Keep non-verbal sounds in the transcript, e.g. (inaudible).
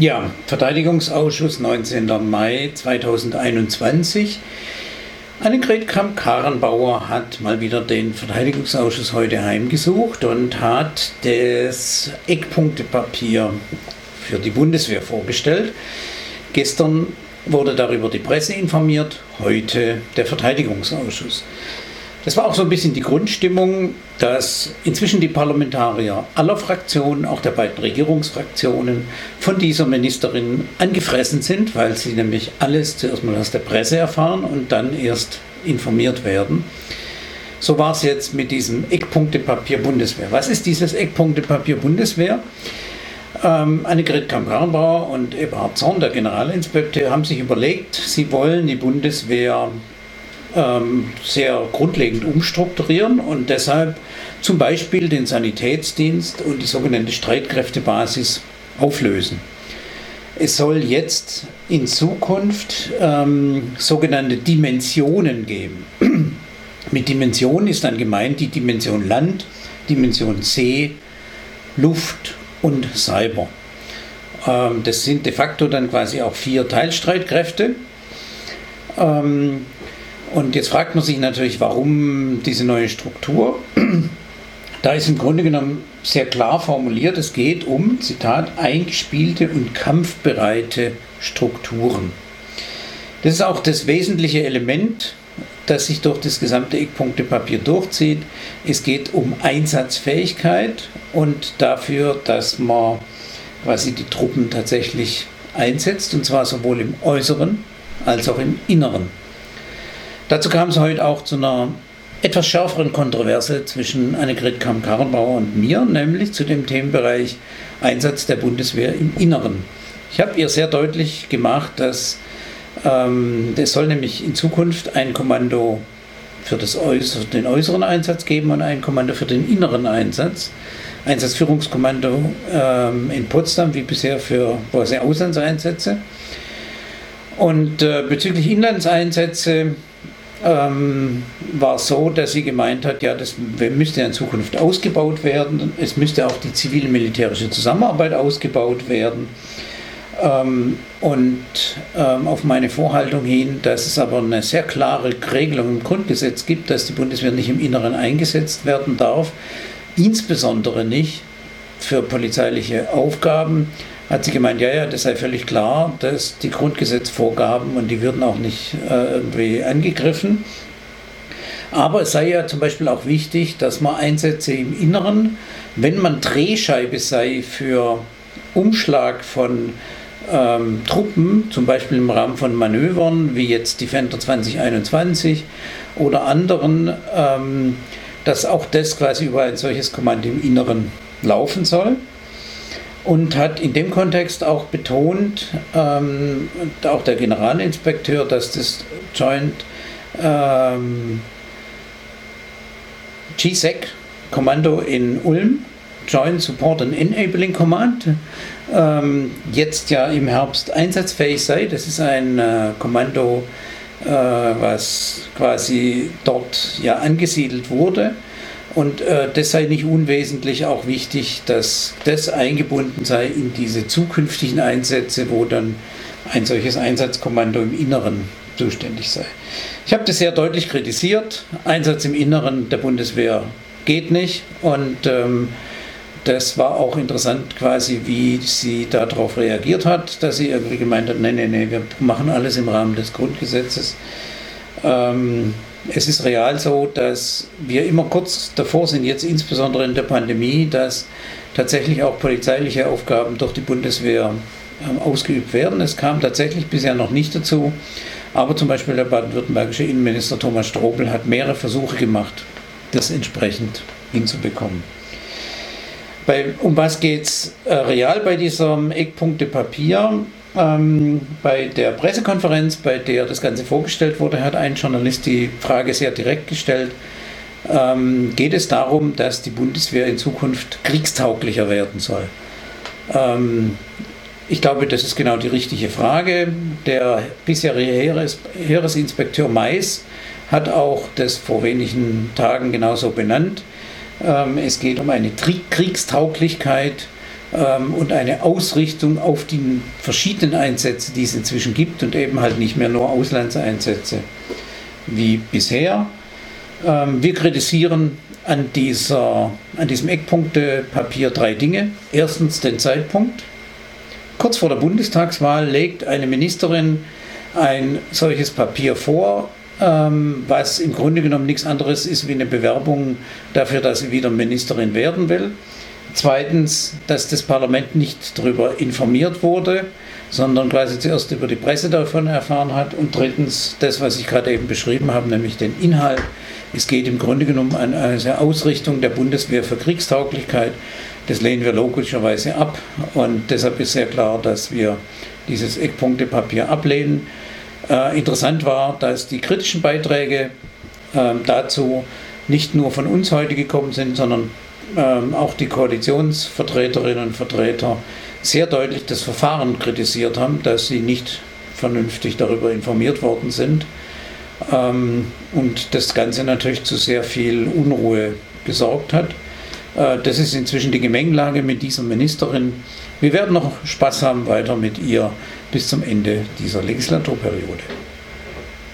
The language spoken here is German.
Ja, Verteidigungsausschuss 19. Mai 2021. Annegret Kramp-Karrenbauer hat mal wieder den Verteidigungsausschuss heute heimgesucht und hat das Eckpunktepapier für die Bundeswehr vorgestellt. Gestern wurde darüber die Presse informiert, heute der Verteidigungsausschuss. Das war auch so ein bisschen die Grundstimmung, dass inzwischen die Parlamentarier aller Fraktionen, auch der beiden Regierungsfraktionen, von dieser Ministerin angefressen sind, weil sie nämlich alles zuerst mal aus der Presse erfahren und dann erst informiert werden. So war es jetzt mit diesem Eckpunktepapier Bundeswehr. Was ist dieses Eckpunktepapier Bundeswehr? Ähm, Annegret Kramp-Karrenbauer und Eberhard Zorn, der Generalinspekteur, haben sich überlegt, sie wollen die Bundeswehr ähm, sehr grundlegend umstrukturieren und deshalb zum Beispiel den Sanitätsdienst und die sogenannte Streitkräftebasis auflösen. Es soll jetzt in Zukunft ähm, sogenannte Dimensionen geben. (clears throat) Mit Dimensionen ist dann gemeint die Dimension Land, Dimension See, Luft und Cyber. Ähm, das sind de facto dann quasi auch vier Teilstreitkräfte. Ähm, und jetzt fragt man sich natürlich, warum diese neue Struktur? (clears throat) Da ist im Grunde genommen sehr klar formuliert, es geht um, Zitat, eingespielte und kampfbereite Strukturen. Das ist auch das wesentliche Element, das sich durch das gesamte Eckpunktepapier durchzieht. Es geht um Einsatzfähigkeit und dafür, dass man quasi die Truppen tatsächlich einsetzt, und zwar sowohl im Äußeren als auch im Inneren. Dazu kam es heute auch zu einer etwas schärferen Kontroverse zwischen Annegret Kamm-Karrenbauer und mir, nämlich zu dem Themenbereich Einsatz der Bundeswehr im Inneren. Ich habe ihr sehr deutlich gemacht, dass ähm, es soll nämlich in Zukunft ein Kommando für das Äußer, den äußeren Einsatz geben und ein Kommando für den inneren Einsatz. Einsatzführungskommando ähm, in Potsdam, wie bisher für Auslandseinsätze. Und äh, bezüglich Inlandseinsätze ähm, war so, dass sie gemeint hat, ja, das müsste in Zukunft ausgebaut werden. Es müsste auch die zivil-militärische Zusammenarbeit ausgebaut werden. Ähm, und ähm, auf meine Vorhaltung hin, dass es aber eine sehr klare Regelung im Grundgesetz gibt, dass die Bundeswehr nicht im Inneren eingesetzt werden darf, insbesondere nicht für polizeiliche Aufgaben, hat sie gemeint, ja, ja, das sei völlig klar, dass die Grundgesetzvorgaben und die würden auch nicht äh, irgendwie angegriffen. Aber es sei ja zum Beispiel auch wichtig, dass man Einsätze im Inneren, wenn man Drehscheibe sei für Umschlag von ähm, Truppen, zum Beispiel im Rahmen von Manövern wie jetzt Defender 2021 oder anderen, ähm, dass auch das quasi über ein solches Kommando im Inneren laufen soll und hat in dem Kontext auch betont, ähm, auch der Generalinspekteur, dass das Joint ähm, GSEC Kommando in Ulm, Joint Support and Enabling Command, ähm, jetzt ja im Herbst einsatzfähig sei. Das ist ein äh, Kommando, äh, was quasi dort ja angesiedelt wurde und äh, das sei nicht unwesentlich auch wichtig, dass das eingebunden sei in diese zukünftigen Einsätze, wo dann ein solches Einsatzkommando im Inneren zuständig sei. Ich habe das sehr deutlich kritisiert. Einsatz im Inneren der Bundeswehr geht nicht. Und ähm, das war auch interessant quasi, wie sie darauf reagiert hat, dass sie irgendwie gemeint hat, nein, nein, nein, wir machen alles im Rahmen des Grundgesetzes. Ähm, es ist real so, dass wir immer kurz davor sind, jetzt insbesondere in der Pandemie, dass tatsächlich auch polizeiliche Aufgaben durch die Bundeswehr ähm, ausgeübt werden. Es kam tatsächlich bisher noch nicht dazu, aber zum Beispiel der baden-württembergische Innenminister Thomas Strobel hat mehrere Versuche gemacht, das entsprechend hinzubekommen. Bei, um was geht es äh, real bei diesem Eckpunktepapier? Ähm, bei der Pressekonferenz, bei der das Ganze vorgestellt wurde, hat ein Journalist die Frage sehr direkt gestellt. Ähm, geht es darum, dass die Bundeswehr in Zukunft kriegstauglicher werden soll? Ähm, ich glaube, das ist genau die richtige Frage. Der bisherige Heeres, Heeresinspekteur Mais hat auch das vor wenigen Tagen genauso benannt. Ähm, es geht um eine Kriegstauglichkeit ähm, und eine Ausrichtung auf die verschiedenen Einsätze, die es inzwischen gibt und eben halt nicht mehr nur Auslandseinsätze wie bisher. Ähm, wir kritisieren an, dieser, an diesem Eckpunktepapier drei Dinge. Erstens den Zeitpunkt. Kurz vor der Bundestagswahl legt eine Ministerin ein solches Papier vor, ähm, was im Grunde genommen nichts anderes ist wie eine Bewerbung dafür, dass sie wieder Ministerin werden will. Zweitens, dass das Parlament nicht darüber informiert wurde, sondern quasi zuerst über die Presse davon erfahren hat. Und drittens, das, was ich gerade eben beschrieben habe, nämlich den Inhalt. Es geht im Grunde genommen an eine Ausrichtung der Bundeswehr für Kriegstauglichkeit. Das lehnen wir logischerweise ab. Und deshalb ist sehr klar, dass wir dieses Eckpunktepapier ablehnen. Äh, interessant war, dass die kritischen Beiträge äh, dazu nicht nur von uns heute gekommen sind, sondern ähm, auch die Koalitionsvertreterinnen und Vertreter sehr deutlich das Verfahren kritisiert haben, dass sie nicht vernünftig darüber informiert worden sind ähm, und das Ganze natürlich zu sehr viel Unruhe gesorgt hat. Äh, das ist inzwischen die Gemengelage mit dieser Ministerin. Wir werden noch Spaß haben weiter mit ihr bis zum Ende dieser Legislaturperiode.